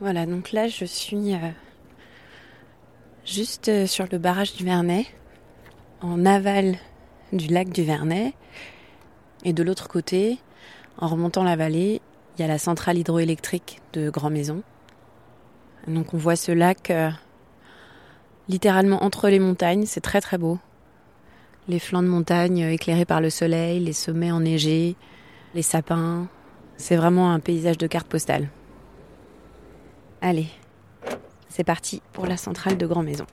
Voilà, donc là je suis euh, juste euh, sur le barrage du Vernet, en aval du lac du Vernet. Et de l'autre côté, en remontant la vallée, il y a la centrale hydroélectrique de Grand Maison. Donc on voit ce lac euh, littéralement entre les montagnes, c'est très très beau. Les flancs de montagne éclairés par le soleil, les sommets enneigés, les sapins. C'est vraiment un paysage de carte postale. Allez, c'est parti pour la centrale de Grand Maison.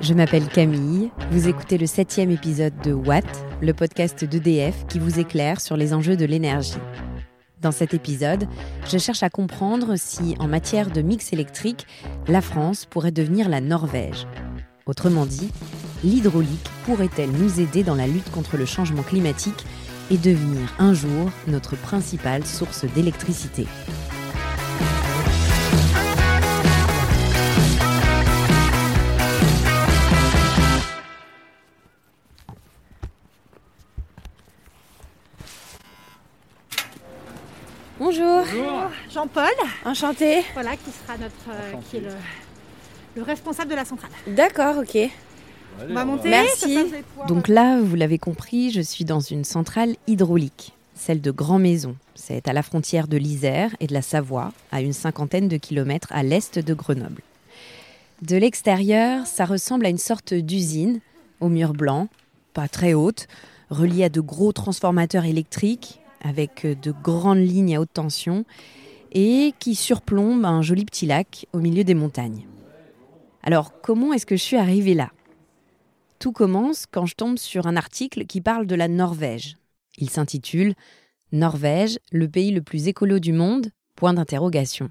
Je m'appelle Camille, vous écoutez le septième épisode de Watt, le podcast d'EDF qui vous éclaire sur les enjeux de l'énergie. Dans cet épisode, je cherche à comprendre si, en matière de mix électrique, la France pourrait devenir la Norvège. Autrement dit, l'hydraulique pourrait-elle nous aider dans la lutte contre le changement climatique et devenir un jour notre principale source d'électricité? Bonjour. Jean-Paul, Enchanté. voilà, qui sera notre, euh, qui est le, le responsable de la centrale. D'accord, ok. On va monter. Merci. ça, pouvoir- Donc là, vous l'avez compris, je suis dans une centrale hydraulique, celle de Grand Maison. C'est à la frontière de l'Isère et de la Savoie, à une cinquantaine de kilomètres à l'est de Grenoble. De l'extérieur, ça ressemble à une sorte d'usine, aux murs blancs, pas très haute, reliée à de gros transformateurs électriques, avec euh, de grandes lignes à haute tension, et qui surplombe un joli petit lac au milieu des montagnes. Alors, comment est-ce que je suis arrivée là? Tout commence quand je tombe sur un article qui parle de la Norvège. Il s'intitule Norvège, le pays le plus écolo du monde? Point d'interrogation.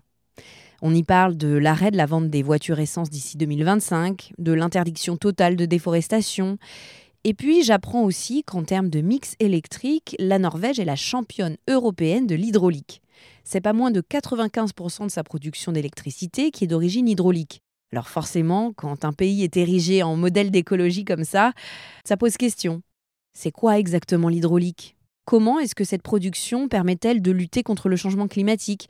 On y parle de l'arrêt de la vente des voitures essence d'ici 2025, de l'interdiction totale de déforestation. Et puis j'apprends aussi qu'en termes de mix électrique, la Norvège est la championne européenne de l'hydraulique. C'est pas moins de 95% de sa production d'électricité qui est d'origine hydraulique. Alors forcément, quand un pays est érigé en modèle d'écologie comme ça, ça pose question. C'est quoi exactement l'hydraulique? Comment est-ce que cette production permet-elle de lutter contre le changement climatique?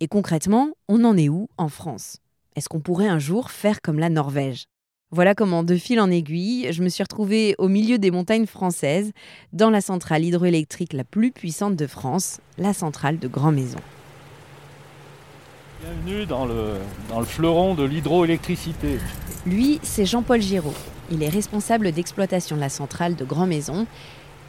Et concrètement, on en est où en France? Est-ce qu'on pourrait un jour faire comme la Norvège? Voilà comment, de fil en aiguille, je me suis retrouvée au milieu des montagnes françaises, dans la centrale hydroélectrique la plus puissante de France, la centrale de Grand Maison. Bienvenue dans le, dans le fleuron de l'hydroélectricité. Lui, c'est Jean-Paul Giraud. Il est responsable d'exploitation de la centrale de Grand Maison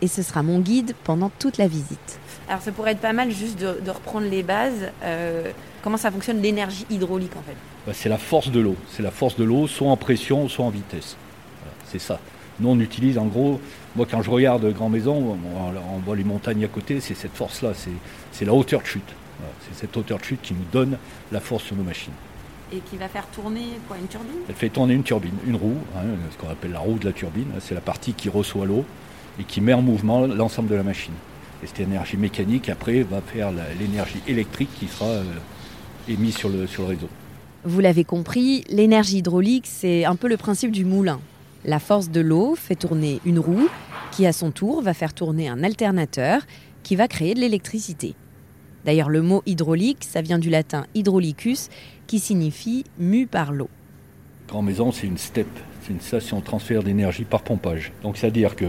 et ce sera mon guide pendant toute la visite. Alors ça pourrait être pas mal juste de, de reprendre les bases, euh, comment ça fonctionne l'énergie hydraulique en fait? Bah, c'est la force de l'eau. C'est la force de l'eau, soit en pression, soit en vitesse. Voilà, c'est ça. Nous, on utilise en gros, moi quand je regarde Grand Maison, on, on voit les montagnes à côté, c'est cette force-là, c'est, c'est la hauteur de chute. Voilà, c'est cette hauteur de chute qui nous donne la force sur nos machines. Et qui va faire tourner quoi, une turbine? Elle fait tourner une turbine, une roue, hein, ce qu'on appelle la roue de la turbine. C'est la partie qui reçoit l'eau et qui met en mouvement l'ensemble de la machine. Et cette énergie mécanique, après, va faire l'énergie électrique qui sera euh, émise sur le, sur le réseau. Vous l'avez compris, l'énergie hydraulique, c'est un peu le principe du moulin. La force de l'eau fait tourner une roue qui, à son tour, va faire tourner un alternateur qui va créer de l'électricité. D'ailleurs, le mot hydraulique, ça vient du latin hydraulicus, qui signifie mu par l'eau. Grand Maison, c'est une step, c'est une station de transfert d'énergie par pompage. Donc, c'est-à-dire que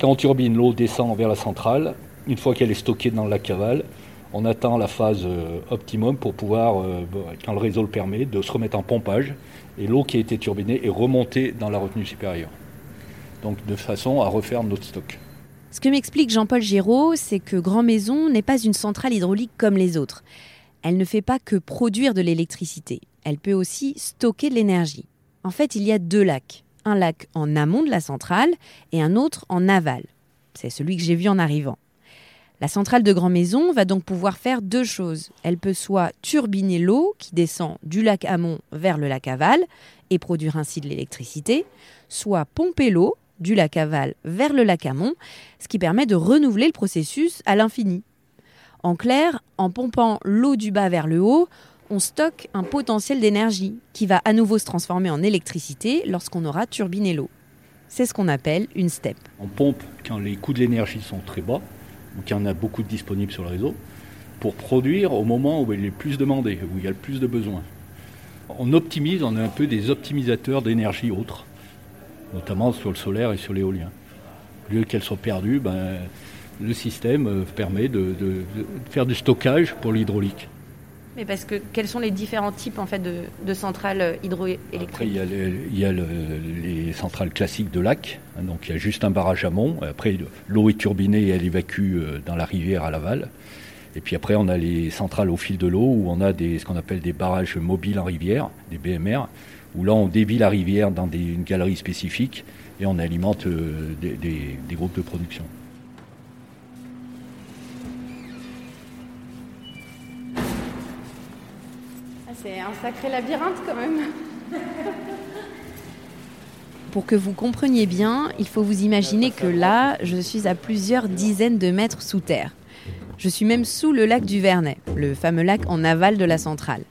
quand on turbine, l'eau descend vers la centrale. Une fois qu'elle est stockée dans la cavale, on attend la phase euh, optimum pour pouvoir, euh, quand le réseau le permet, de se remettre en pompage. Et l'eau qui a été turbinée est remontée dans la retenue supérieure. Donc, de façon à refaire notre stock. Ce que m'explique Jean-Paul Giraud, c'est que Grand Maison n'est pas une centrale hydraulique comme les autres. Elle ne fait pas que produire de l'électricité, elle peut aussi stocker de l'énergie. En fait, il y a deux lacs. Un lac en amont de la centrale et un autre en aval. C'est celui que j'ai vu en arrivant. La centrale de Grand Maison va donc pouvoir faire deux choses. Elle peut soit turbiner l'eau qui descend du lac amont vers le lac aval et produire ainsi de l'électricité, soit pomper l'eau du lac aval vers le lac amont, ce qui permet de renouveler le processus à l'infini. En clair, en pompant l'eau du bas vers le haut, on stocke un potentiel d'énergie qui va à nouveau se transformer en électricité lorsqu'on aura turbiné l'eau. C'est ce qu'on appelle une step. On pompe quand les coûts de l'énergie sont très bas, ou qu'il y en a beaucoup de disponibles sur le réseau, pour produire au moment où il est plus demandé, où il y a le plus de besoins. On optimise, on est un peu des optimisateurs d'énergie autres, notamment sur le solaire et sur l'éolien. Au lieu qu'elles soient perdues, ben, le système euh, permet de, faire du stockage pour l'hydraulique. Mais parce que quels sont les différents types en fait de, centrales hydroélectriques Après, il y a, les, centrales classiques de lac, hein, donc il y a juste un barrage amont. Après, l'eau est turbinée et elle évacue euh, dans la rivière à l'aval. Et puis après, on a les centrales au fil de l'eau où on a des, ce qu'on appelle des barrages mobiles en rivière, des BMR, où là on dévie la rivière dans une galerie spécifique et on alimente euh, des groupes de production. C'est un sacré labyrinthe quand même. Pour que vous compreniez bien, il faut vous imaginer que là, je suis à plusieurs dizaines de mètres sous terre. Je suis même sous le lac du Vernet, le fameux lac en aval de la centrale.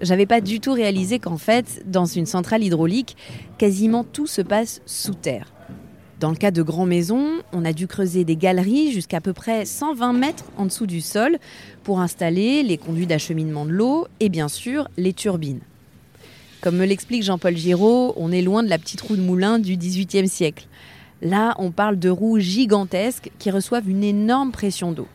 J'avais pas du tout réalisé qu'en fait, dans une centrale hydraulique, quasiment tout se passe sous terre. Dans le cas de Grand Maison, on a dû creuser des galeries jusqu'à peu près 120 mètres en dessous du sol pour installer les conduits d'acheminement de l'eau et bien sûr les turbines. Comme me l'explique Jean-Paul Giraud, on est loin de la petite roue de moulin du XVIIIe siècle. Là, on parle de roues gigantesques qui reçoivent une énorme pression d'eau.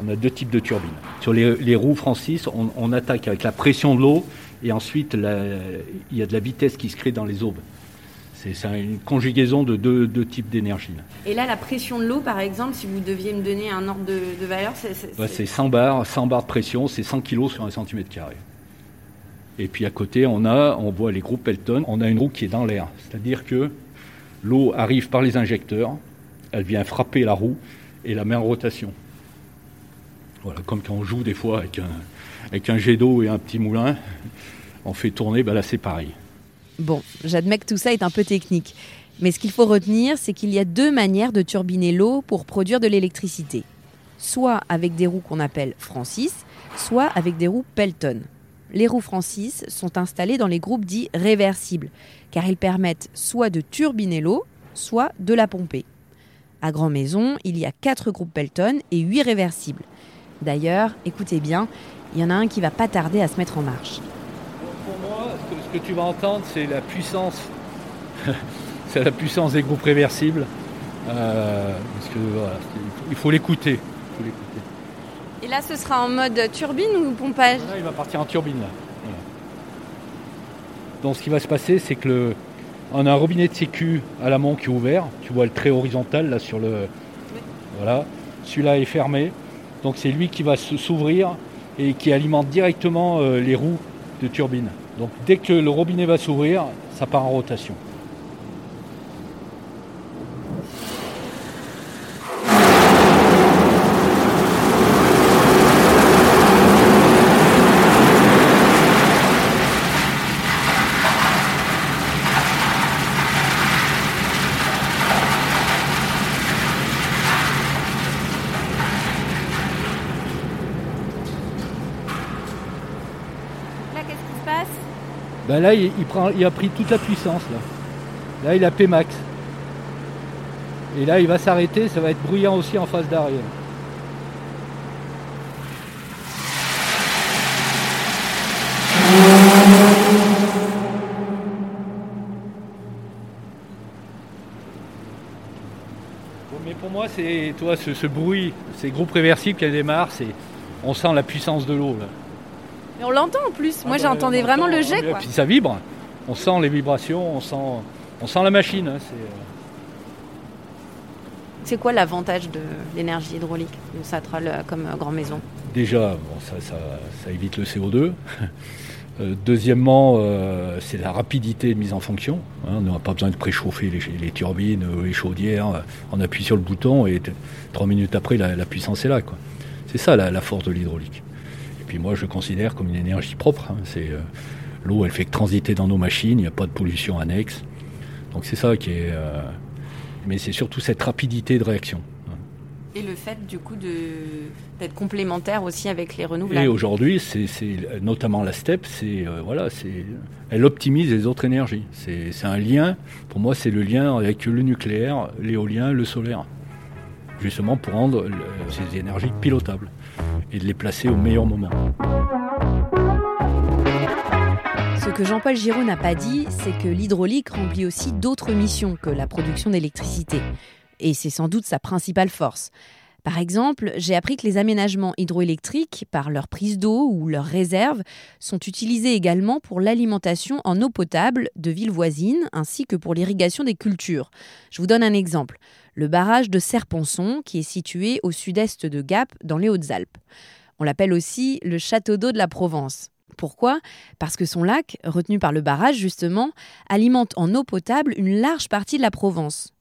On a deux types de turbines. Sur les, roues Francis, on, attaque avec la pression de l'eau et ensuite il y a de la vitesse qui se crée dans les aubes. C'est une conjugaison de deux, types d'énergie. Et là, la pression de l'eau, par exemple, si vous deviez me donner un ordre de, valeur, c'est... C'est 100 bars, 100 bars de pression, c'est 100 kg sur un centimètre carré. Et puis à côté, on a, on voit les groupes Pelton, on a une roue qui est dans l'air. C'est-à-dire que l'eau arrive par les injecteurs, elle vient frapper la roue et la met en rotation. Voilà, comme quand on joue des fois avec un, avec un jet d'eau et un petit moulin, on fait tourner, ben là c'est pareil. Bon, j'admets que tout ça est un peu technique. Mais ce qu'il faut retenir, c'est qu'il y a deux manières de turbiner l'eau pour produire de l'électricité. Soit avec des roues qu'on appelle Francis, soit avec des roues Pelton. Les roues Francis sont installées dans les groupes dits réversibles, car ils permettent soit de turbiner l'eau, soit de la pomper. À Grand Maison, il y a quatre groupes Pelton et huit réversibles. D'ailleurs, écoutez bien, il y en a un qui va pas tarder à se mettre en marche que tu vas entendre, c'est la puissance. c'est la puissance des groupes réversibles. Euh, il faut l'écouter. Et là, ce sera en mode turbine ou pompage? Là, Il va partir en turbine. Là. Donc, ce qui va se passer, c'est que le, on a un robinet de sécu à l'amont qui est ouvert. Tu vois le trait horizontal là sur le. Voilà. Celui-là est fermé. Donc, c'est lui qui va s'ouvrir et qui alimente directement euh, les roues de turbine. Donc dès que le robinet va s'ouvrir, ça part en rotation. Ben là, il, a pris toute la puissance. Là, il a P max. Et là, il va s'arrêter, ça va être bruyant aussi en face d'arrière. mais pour moi, c'est toi, ce, bruit, ces groupes réversibles qui démarrent, on sent la puissance de l'eau. On l'entend en plus. Ah Moi, bah, j'entendais vraiment le jet. Quoi. Puis ça vibre. On sent les vibrations, on sent, on sent la machine. Hein, euh. c'est quoi l'avantage de l'énergie hydraulique, une centrale euh, comme euh, Grand Maison? Déjà, ça, évite le CO2. deuxièmement, c'est la rapidité de mise en fonction. Hein. on n'a pas besoin de préchauffer les, turbines, les chaudières. On appuie sur le bouton et trois minutes après, la, puissance est là. C'est ça la force de l'hydraulique puis moi, je considère comme une énergie propre. Hein. C'est euh, l'eau, elle fait que transiter dans nos machines. Il n'y a pas de pollution annexe. Donc c'est ça qui est. Euh, mais c'est surtout cette rapidité de réaction. Hein. Et le fait du coup d'être complémentaire aussi avec les renouvelables. Et aujourd'hui, c'est notamment la STEP, c'est euh, voilà, c'est elle optimise les autres énergies. C'est un lien. Pour moi, c'est le lien avec le nucléaire, l'éolien, le solaire, justement pour rendre ces énergies pilotables et de les placer au meilleur moment. Ce que Jean-Paul Giraud n'a pas dit, c'est que l'hydraulique remplit aussi d'autres missions que la production d'électricité. Et c'est sans doute sa principale force. Par exemple, j'ai appris que les aménagements hydroélectriques, par leur prise d'eau ou leurs réserves, sont utilisés également pour l'alimentation en eau potable de villes voisines ainsi que pour l'irrigation des cultures. Je vous donne un exemple. Le barrage de Serponçon, qui est situé au sud-est de Gap, dans les Hautes-Alpes. On l'appelle aussi le château d'eau de la Provence. Pourquoi? Parce que son lac, retenu par le barrage justement, alimente en eau potable une large partie de la Provence.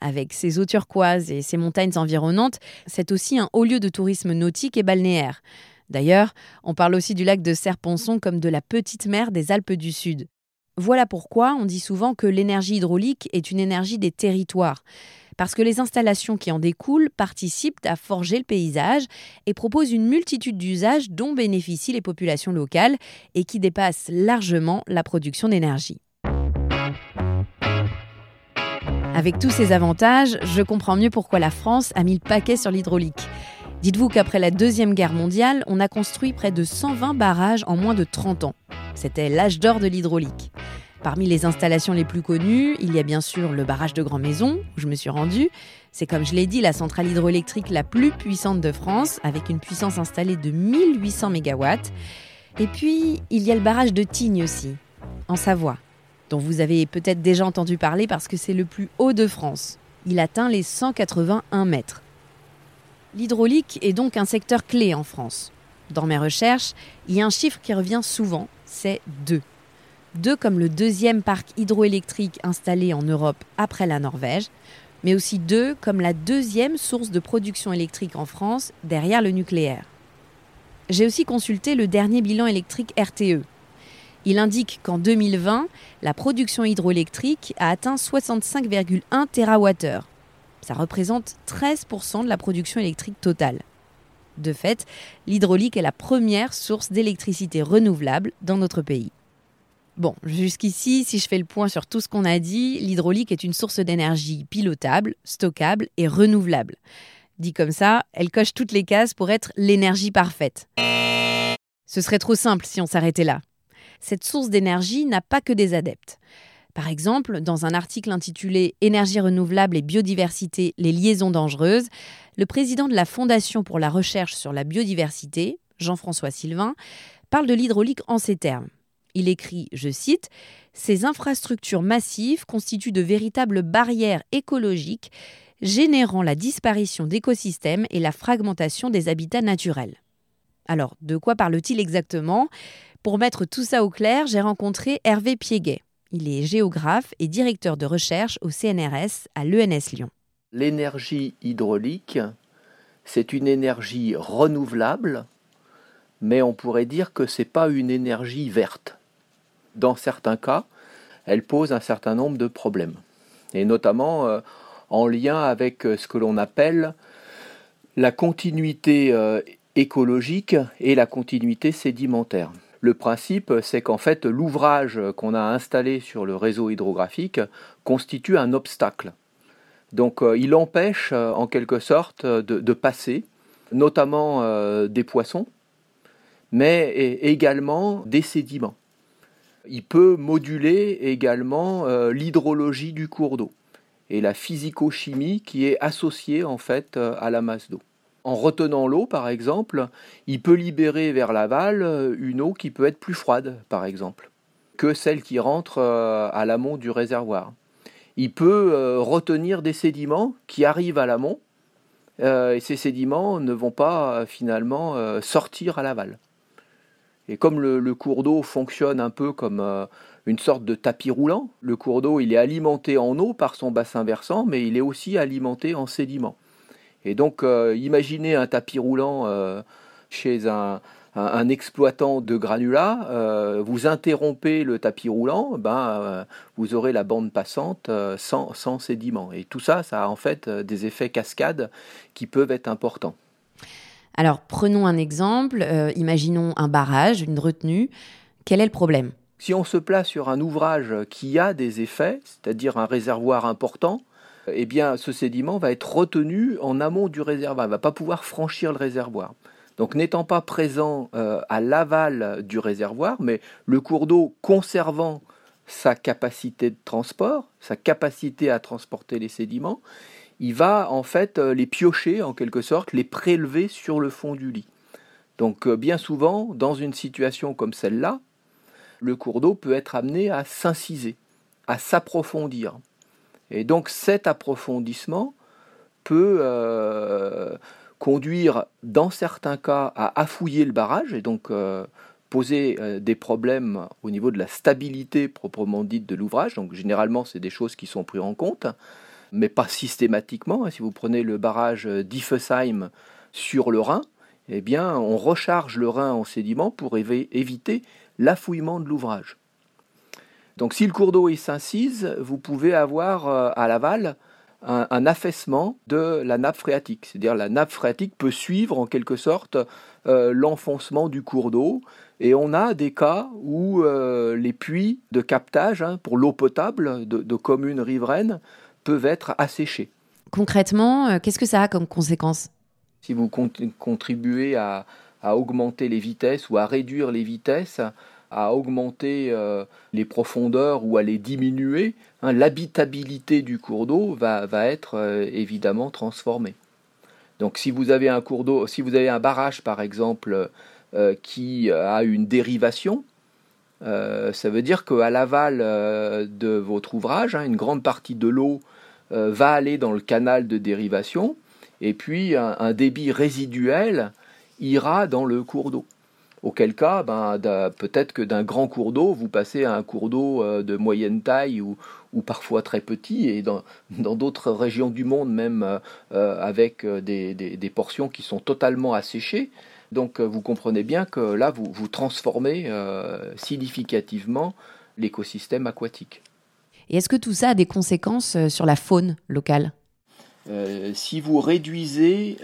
Avec ses eaux turquoises et ses montagnes environnantes, c'est aussi un haut lieu de tourisme nautique et balnéaire. D'ailleurs, on parle aussi du lac de Serponçon comme de la petite mer des Alpes du Sud. Voilà pourquoi on dit souvent que l'énergie hydraulique est une énergie des territoires parce que les installations qui en découlent participent à forger le paysage et proposent une multitude d'usages dont bénéficient les populations locales et qui dépassent largement la production d'énergie. Avec tous ces avantages, je comprends mieux pourquoi la France a mis le paquet sur l'hydraulique. Dites-vous qu'après la Deuxième Guerre mondiale, on a construit près de 120 barrages en moins de 30 ans. C'était l'âge d'or de l'hydraulique. Parmi les installations les plus connues, il y a bien sûr le barrage de Grand Maison, où je me suis rendue. C'est comme je l'ai dit, la centrale hydroélectrique la plus puissante de France, avec une puissance installée de 1800 MW. Et puis, il y a le barrage de Tignes aussi, en Savoie, dont vous avez peut-être déjà entendu parler parce que c'est le plus haut de France. Il atteint les 181 mètres. L'hydraulique est donc un secteur clé en France. Dans mes recherches, il y a un chiffre qui revient souvent, c'est 2 deux comme le deuxième parc hydroélectrique installé en Europe après la Norvège, mais aussi deux comme la deuxième source de production électrique en France derrière le nucléaire. J'ai aussi consulté le dernier bilan électrique RTE. Il indique qu'en 2020, la production hydroélectrique a atteint 65,1 TWh. Ça représente 13% de la production électrique totale. De fait, l'hydraulique est la première source d'électricité renouvelable dans notre pays. Bon, jusqu'ici, si je fais le point sur tout ce qu'on a dit, l'hydraulique est une source d'énergie pilotable, stockable et renouvelable. Dit comme ça, elle coche toutes les cases pour être l'énergie parfaite. Ce serait trop simple si on s'arrêtait là. Cette source d'énergie n'a pas que des adeptes. Par exemple, dans un article intitulé Énergie renouvelable et biodiversité, les liaisons dangereuses, le président de la Fondation pour la recherche sur la biodiversité, Jean-François Sylvain, parle de l'hydraulique en ces termes. Il écrit, je cite, Ces infrastructures massives constituent de véritables barrières écologiques générant la disparition d'écosystèmes et la fragmentation des habitats naturels. Alors, de quoi parle-t-il exactement? Pour mettre tout ça au clair, j'ai rencontré Hervé Piéguet. Il est géographe et directeur de recherche au CNRS à l'ENS Lyon. L'énergie hydraulique, c'est une énergie renouvelable, mais on pourrait dire que ce n'est pas une énergie verte dans certains cas, elle pose un certain nombre de problèmes, et notamment euh, en lien avec euh, ce que l'on appelle la continuité euh, écologique et la continuité sédimentaire. Le principe, c'est qu'en fait, l'ouvrage qu'on a installé sur le réseau hydrographique constitue un obstacle. Donc, il empêche, en quelque sorte, de, passer, notamment des poissons, mais également des sédiments. Il peut moduler également euh, l'hydrologie du cours d'eau et la physico-chimie qui est associée en fait euh, à la masse d'eau. En retenant l'eau, par exemple, il peut libérer vers l'aval euh, une eau qui peut être plus froide, par exemple, que celle qui rentre à l'amont du réservoir. Il peut retenir des sédiments qui arrivent à l'amont, et ces sédiments ne vont pas finalement sortir à l'aval. Et comme le, cours d'eau fonctionne un peu comme euh, une sorte de tapis roulant, le cours d'eau il est alimenté en eau par son bassin versant, mais il est aussi alimenté en sédiments. Et donc euh, imaginez un tapis roulant euh, chez un, un, exploitant de granulats, euh, vous interrompez le tapis roulant, ben, vous aurez la bande passante sans, sans sédiments. Et tout ça, ça a en fait des effets cascades qui peuvent être importants. Alors prenons un exemple, imaginons un barrage, une retenue. Quel est le problème? Si on se place sur un ouvrage qui a des effets, c'est-à-dire un réservoir important, eh bien, ce sédiment va être retenu en amont du réservoir, il ne va pas pouvoir franchir le réservoir. Donc, n'étant pas présent euh, à l'aval du réservoir, mais le cours d'eau conservant sa capacité de transport, sa capacité à transporter les sédiments, il va en fait euh, les piocher en quelque sorte, les prélever sur le fond du lit. Donc, euh, bien souvent, dans une situation comme celle-là, le cours d'eau peut être amené à s'inciser, à s'approfondir. Et donc cet approfondissement peut euh, conduire dans certains cas à affouiller le barrage et donc euh, poser euh, des problèmes au niveau de la stabilité proprement dite de l'ouvrage. Donc généralement c'est des choses qui sont prises en compte, mais pas systématiquement. Si vous prenez le barrage d'Iffesheim sur le Rhin, eh bien on recharge le Rhin en sédiment pour éviter l'affouillement de l'ouvrage. Donc si le cours d'eau s'incise, vous pouvez avoir euh, à l'aval un, affaissement de la nappe phréatique. C'est-à-dire la nappe phréatique peut suivre en quelque sorte euh, l'enfoncement du cours d'eau. Et on a des cas où euh, les puits de captage hein, pour l'eau potable de, communes riveraines peuvent être asséchés. Concrètement, qu'est-ce que ça a comme conséquence? Si vous contribuez à augmenter les vitesses ou à réduire les vitesses, à augmenter euh, les profondeurs ou à les diminuer, hein, l'habitabilité du cours d'eau va, être euh, évidemment transformée. Donc si vous avez un cours d'eau, si vous avez un barrage par exemple euh, qui a une dérivation, ça veut dire qu'à l'aval de votre ouvrage, hein, une grande partie de l'eau va aller dans le canal de dérivation, et puis un débit résiduel ira dans le cours d'eau. Auquel cas, ben, peut-être que d'un grand cours d'eau, vous passez à un cours d'eau euh, de moyenne taille ou, parfois très petit, et dans d'autres régions du monde, même euh, euh, avec des, portions qui sont totalement asséchées. Donc vous comprenez bien que là, vous, vous transformez significativement l'écosystème aquatique. Et est-ce que tout ça a des conséquences sur la faune locale? Si vous réduisez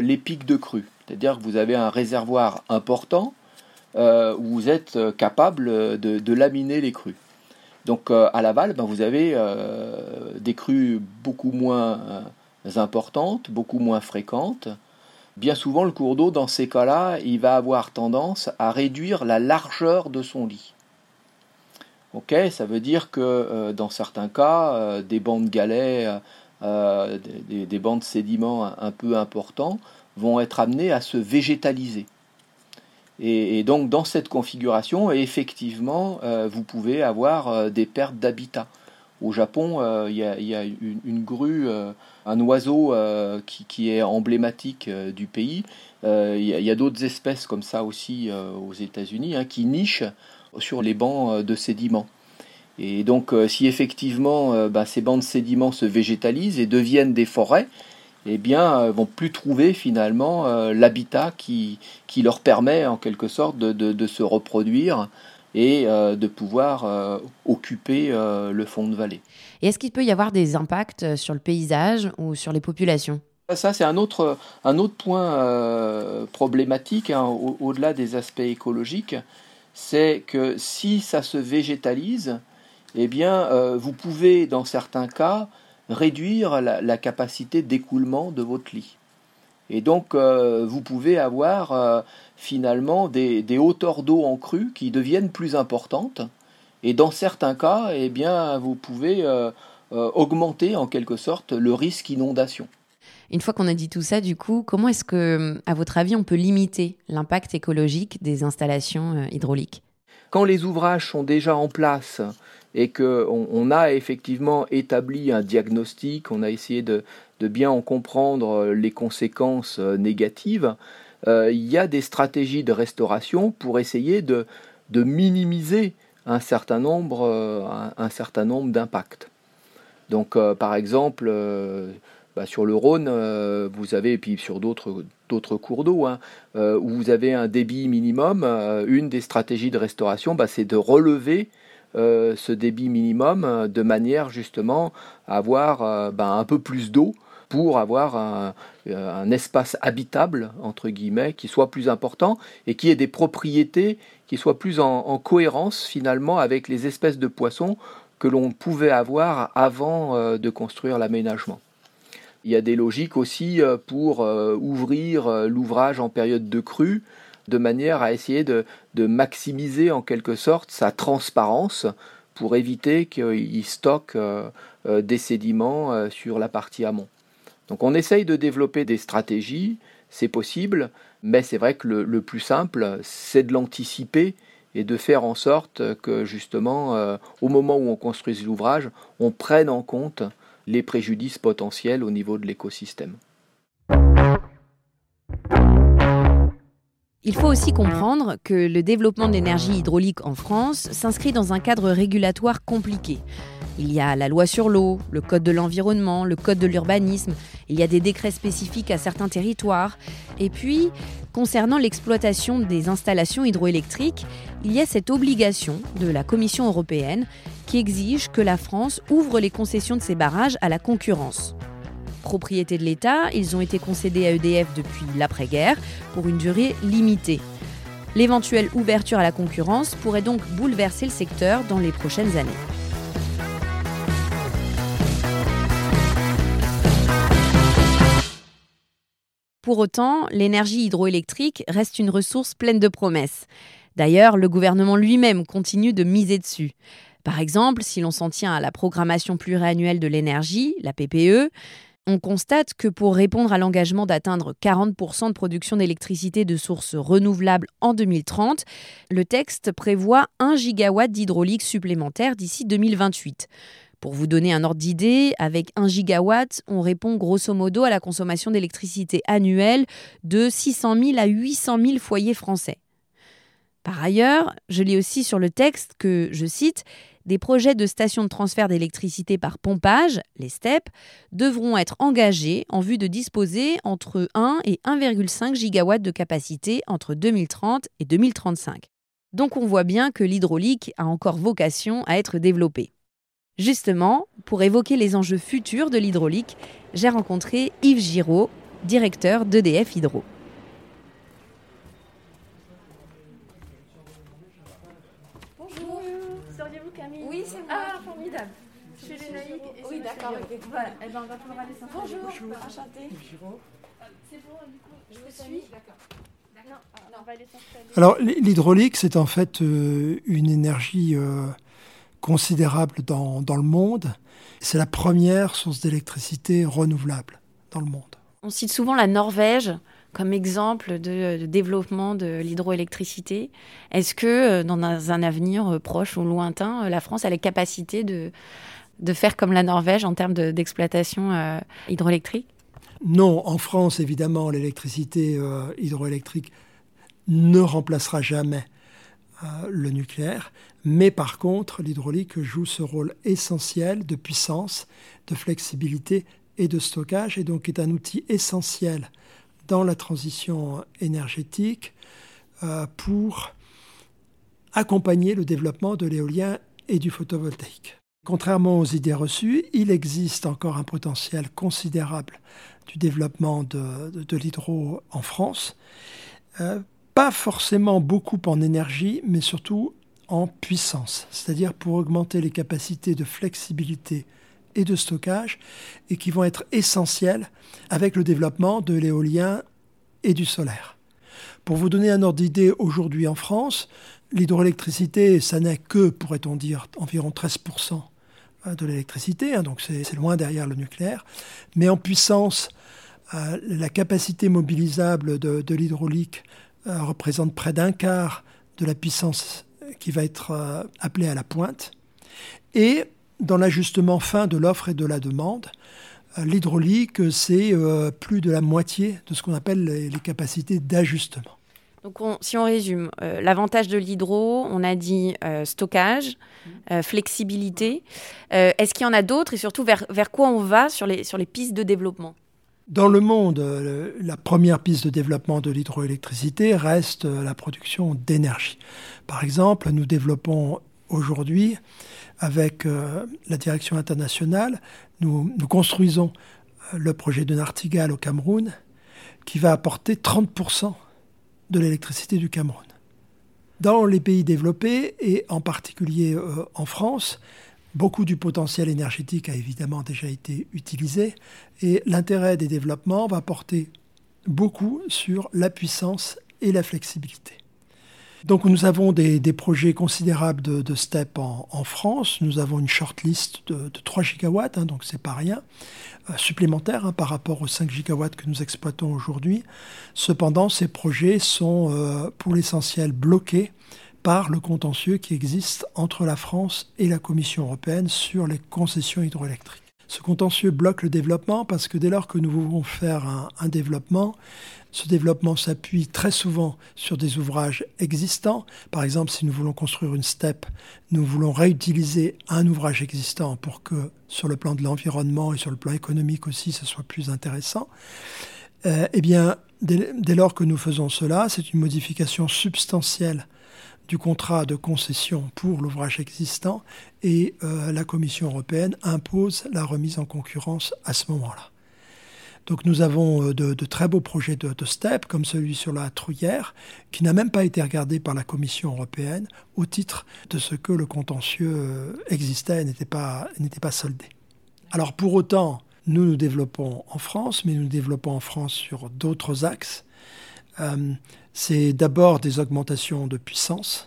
les pics de crue, c'est-à-dire que vous avez un réservoir important, euh, où vous êtes euh, capable de, laminer les crues. Donc euh, à l'aval, ben, vous avez des crues beaucoup moins importantes, beaucoup moins fréquentes. Bien souvent, le cours d'eau, dans ces cas-là, il va avoir tendance à réduire la largeur de son lit. Ok, ça veut dire que dans certains cas, des bancs de galets, des, des bancs de sédiments un peu importants vont être amenés à se végétaliser. Et, donc dans cette configuration, effectivement, euh, vous pouvez avoir euh, des pertes d'habitat. Au Japon, euh, il y, a, une, grue, un oiseau qui, est emblématique du pays. Il y a, d'autres espèces comme ça aussi aux États-Unis hein, qui nichent sur les bancs de sédiments. Et donc, si effectivement bah, ces bancs de sédiments se végétalisent et deviennent des forêts, eh bien, euh, vont plus trouver finalement euh, l'habitat qui, qui leur permet en quelque sorte de, de, se reproduire et euh, de pouvoir occuper le fond de vallée. Et est-ce qu'il peut y avoir des impacts sur le paysage ou sur les populations? Ça, c'est un autre, un autre point problématique, hein, au-delà des aspects écologiques, c'est que si ça se végétalise, eh bien, vous pouvez, dans certains cas, réduire la, capacité d'écoulement de votre lit. Et donc, euh, vous pouvez avoir euh, finalement des, hauteurs d'eau en crue qui deviennent plus importantes. Et dans certains cas, eh bien, vous pouvez euh, augmenter en quelque sorte le risque inondation. Une fois qu'on a dit tout ça, du coup, comment est-ce que, à votre avis, on peut limiter l'impact écologique des installations hydrauliques? Quand les ouvrages sont déjà en place et qu'on on a effectivement établi un diagnostic, on a essayé de, bien en comprendre euh, les conséquences euh, négatives, euh, il y a des stratégies de restauration pour essayer de, minimiser un certain nombre, un, nombre d'impacts. Donc, par exemple, bah, sur le Rhône, vous avez, et puis sur d'autres d'autres cours d'eau, hein, où vous avez un débit minimum, une des stratégies de restauration, bah, c'est de relever ce débit minimum de manière justement à avoir bah, un peu plus d'eau pour avoir un, espace habitable, entre guillemets, qui soit plus important et qui ait des propriétés qui soient plus en, cohérence finalement avec les espèces de poissons que l'on pouvait avoir avant euh, de construire l'aménagement. Il y a des logiques aussi euh, pour euh, ouvrir l'ouvrage en période de crue, de manière à essayer de, maximiser en quelque sorte sa transparence pour éviter qu'il stocke des sédiments sur la partie amont. Donc on essaye de développer des stratégies, c'est possible, mais c'est vrai que le, plus simple, c'est de l'anticiper et de faire en sorte que justement, euh, au moment où on construise l'ouvrage, on prenne en compte les préjudices potentiels au niveau de l'écosystème. Il faut aussi comprendre que le développement de l'énergie hydraulique en France s'inscrit dans un cadre régulatoire compliqué. Il y a la loi sur l'eau, le code de l'environnement, le code de l'urbanisme, il y a des décrets spécifiques à certains territoires. Et puis, concernant l'exploitation des installations hydroélectriques, il y a cette obligation de la Commission européenne qui exige que la France ouvre les concessions de ses barrages à la concurrence. Propriété de l'État, ils ont été concédés à EDF depuis l'après-guerre pour une durée limitée. L'éventuelle ouverture à la concurrence pourrait donc bouleverser le secteur dans les prochaines années. Pour autant, l'énergie hydroélectrique reste une ressource pleine de promesses. D'ailleurs, le gouvernement lui-même continue de miser dessus. Par exemple, si l'on s'en tient à la programmation pluriannuelle de l'énergie, la PPE, on constate que pour répondre à l'engagement d'atteindre 40% de production d'électricité de sources renouvelables en 2030, le texte prévoit 1 gigawatt d'hydraulique supplémentaire d'ici 2028. Pour vous donner un ordre d'idée, avec 1 gigawatt, on répond grosso modo à la consommation d'électricité annuelle de 600 000 à 800 000 foyers français. Par ailleurs, je lis aussi sur le texte que, je cite, des projets de stations de transfert d'électricité par pompage, les STEP, devront être engagés en vue de disposer entre 1 et 1,5 gigawatts de capacité entre 2030 et 2035. Donc on voit bien que l'hydraulique a encore vocation à être développée. Justement, pour évoquer les enjeux futurs de l'hydraulique, j'ai rencontré Yves Giraud, directeur d'EDF Hydro. Bonjour, seriez-vous Camille Oui, c'est moi. Ah, formidable. Je suis Lénaïque. Voilà, eh ben, on va pouvoir aller s'installer. Bonjour, Bonjour. enchantée. C'est bon, du coup, je vous suis D'accord. Non, non, on va aller s'installer. Alors, l'hydraulique, c'est en fait euh, une énergie... Euh, considérable dans, dans le monde. C'est la première source d'électricité renouvelable dans le monde. On cite souvent la Norvège comme exemple de, développement de l'hydroélectricité. Est-ce que euh, dans un avenir proche ou lointain, la France a les capacités de, de faire comme la Norvège en termes d'exploitation hydroélectrique? Non, en France, évidemment, l'électricité hydroélectrique ne remplacera jamais le nucléaire. Mais par contre, l'hydraulique joue ce rôle essentiel de puissance, de flexibilité et de stockage, et donc est un outil essentiel dans la transition énergétique euh, pour accompagner le développement de l'éolien et du photovoltaïque. Contrairement aux idées reçues, il existe encore un potentiel considérable du développement de, l'hydro en France. Euh, pas forcément beaucoup en énergie, mais surtout en puissance, c'est-à-dire pour augmenter les capacités de flexibilité et de stockage, et qui vont être essentielles avec le développement de l'éolien et du solaire. Pour vous donner un ordre d'idée, aujourd'hui en France, l'hydroélectricité, ça n'est que, pourrait-on dire, environ 13% de l'électricité, hein, donc c'est loin derrière le nucléaire, mais en puissance, euh, la capacité mobilisable de, l'hydraulique euh, représente près d'un quart de la puissance qui va être euh, appelé à la pointe. Et dans l'ajustement fin de l'offre et de la demande, l'hydraulique, c'est plus de la moitié de ce qu'on appelle les, capacités d'ajustement. Donc si on résume, euh, l'avantage de l'hydro, on a dit euh, stockage, mmh. flexibilité. Est-ce qu'il y en a d'autres et surtout vers, vers quoi on va sur les, sur les pistes de développement? Dans le monde, la première piste de développement de l'hydroélectricité reste la production d'énergie. Par exemple, nous développons aujourd'hui, avec la direction internationale, nous, nous construisons le projet de Nartigal au Cameroun, qui va apporter 30% de l'électricité du Cameroun. Dans les pays développés, et en particulier euh, en France, beaucoup du potentiel énergétique a évidemment déjà été utilisé, et l'intérêt des développements va porter beaucoup sur la puissance et la flexibilité. Donc nous avons des, projets considérables de, STEP en, France. Nous avons une shortlist de, de 3 gigawatts, hein, donc c'est pas rien, euh, supplémentaire hein, par rapport aux 5 gigawatts que nous exploitons aujourd'hui. Cependant, ces projets sont euh, pour l'essentiel bloqués par le contentieux qui existe entre la France et la Commission européenne sur les concessions hydroélectriques. Ce contentieux bloque le développement parce que dès lors que nous voulons faire un développement, ce développement s'appuie très souvent sur des ouvrages existants. Par exemple, si nous voulons construire une steppe, nous voulons réutiliser un ouvrage existant pour que sur le plan de l'environnement et sur le plan économique aussi, ce soit plus intéressant. Euh, eh bien, dès, lors que nous faisons cela, c'est une modification substantielle du contrat de concession pour l'ouvrage existant et euh, la Commission européenne impose la remise en concurrence à ce moment-là. Donc nous avons euh, de, très beaux projets de, STEP, comme celui sur la Trouillère, qui n'a même pas été regardé par la Commission européenne au titre de ce que le contentieux euh, existait et n'était pas, n'était soldé. Alors pour autant, nous nous développons en France, mais nous nous développons en France sur d'autres axes. Euh, c'est d'abord des augmentations de puissance,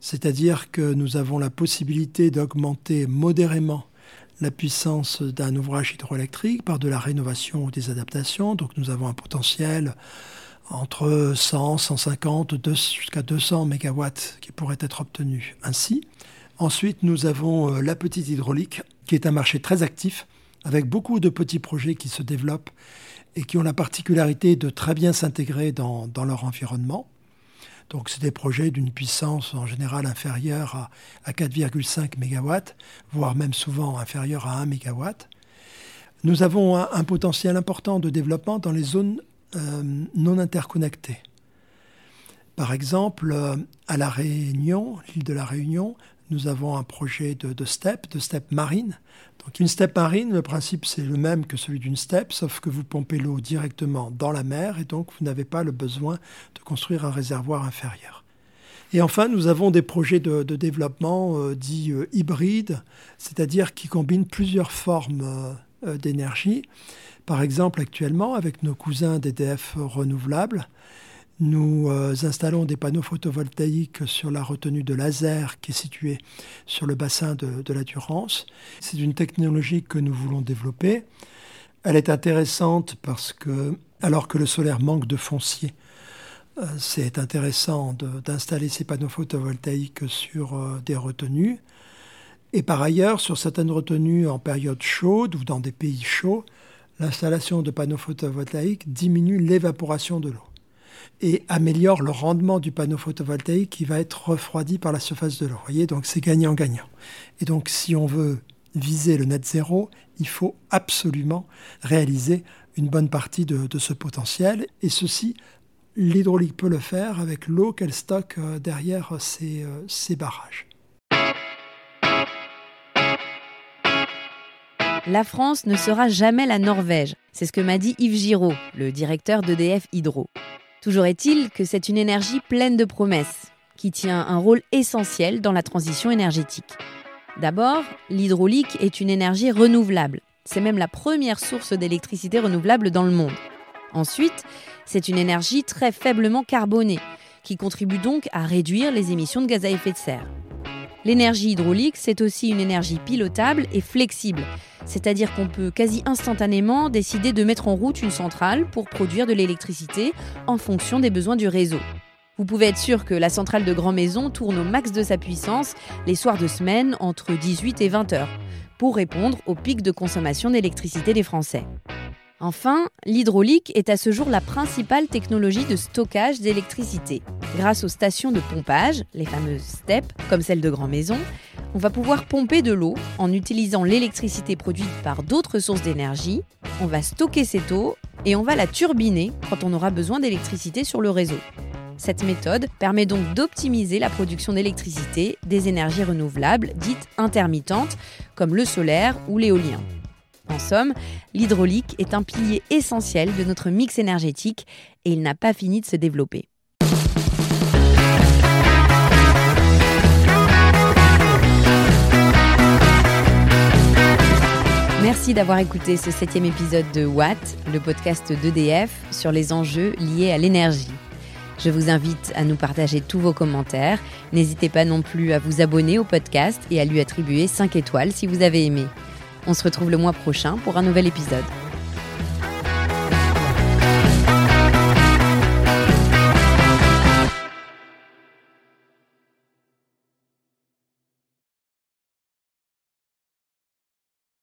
c'est-à-dire que nous avons la possibilité d'augmenter modérément la puissance d'un ouvrage hydroélectrique par de la rénovation ou des adaptations. Donc nous avons un potentiel entre 100, 150, jusqu'à 200 MW qui pourrait être obtenu ainsi. Ensuite, nous avons euh, la petite hydraulique, qui est un marché très actif, avec beaucoup de petits projets qui se développent et qui ont la particularité de très bien s'intégrer dans, dans leur environnement. Donc c'est des projets d'une puissance en général inférieure à, 4,5 MW, voire même souvent inférieure à 1 MW. Nous avons un, potentiel important de développement dans les zones euh, non interconnectées. Par exemple, euh, à La Réunion, l'île de la Réunion, nous avons un projet de, steppe, de steppe marine. Donc une steppe marine, le principe c'est le même que celui d'une steppe, sauf que vous pompez l'eau directement dans la mer et donc vous n'avez pas le besoin de construire un réservoir inférieur. Et enfin, nous avons des projets de, développement euh, dits euh, hybrides, c'est-à-dire qui combinent plusieurs formes euh, d'énergie. Par exemple, actuellement, avec nos cousins d'EDF renouvelables, nous euh, installons des panneaux photovoltaïques sur la retenue de laser qui est située sur le bassin de, la Durance. C'est une technologie que nous voulons développer. Elle est intéressante parce que, alors que le solaire manque de foncier, euh, c'est intéressant d'installer ces panneaux photovoltaïques sur euh, des retenues. Et par ailleurs, sur certaines retenues en période chaude ou dans des pays chauds, l'installation de panneaux photovoltaïques diminue l'évaporation de l'eau et améliore le rendement du panneau photovoltaïque qui va être refroidi par la surface de l'eau. voyez, donc c'est gagnant-gagnant. Et donc si on veut viser le net zéro, il faut absolument réaliser une bonne partie de, ce potentiel. Et ceci, l'hydraulique peut le faire avec l'eau qu'elle stocke euh, derrière ces, euh, ces barrages. La France ne sera jamais la Norvège. C'est ce que m'a dit Yves Giraud, le directeur d'EDF Hydro. Toujours est-il que c'est une énergie pleine de promesses, qui tient un rôle essentiel dans la transition énergétique. D'abord, l'hydraulique est une énergie renouvelable. C'est même la première source d'électricité renouvelable dans le monde. Ensuite, c'est une énergie très faiblement carbonée, qui contribue donc à réduire les émissions de gaz à effet de serre. L'énergie hydraulique, c'est aussi une énergie pilotable et flexible, c'est-à-dire qu'on peut quasi instantanément décider de mettre en route une centrale pour produire de l'électricité en fonction des besoins du réseau. Vous pouvez être sûr que la centrale de Grand Maison tourne au max de sa puissance les soirs de semaine entre 18 et 20 heures pour répondre au pic de consommation d'électricité des Français. Enfin, l'hydraulique est à ce jour la principale technologie de stockage d'électricité. Grâce aux stations de pompage, les fameuses STEP, comme celle de Grand Maison, on va pouvoir pomper de l'eau en utilisant l'électricité produite par d'autres sources d'énergie. On va stocker cette eau et on va la turbiner quand on aura besoin d'électricité sur le réseau. Cette méthode permet donc d'optimiser la production d'électricité des énergies renouvelables dites intermittentes, comme le solaire ou l'éolien. En somme, l'hydraulique est un pilier essentiel de notre mix énergétique et il n'a pas fini de se développer. Merci d'avoir écouté ce septième épisode de Watt, le podcast d'EDF sur les enjeux liés à l'énergie. Je vous invite à nous partager tous vos commentaires. N'hésitez pas non plus à vous abonner au podcast et à lui attribuer 5 étoiles si vous avez aimé. On se retrouve le mois prochain pour un nouvel épisode.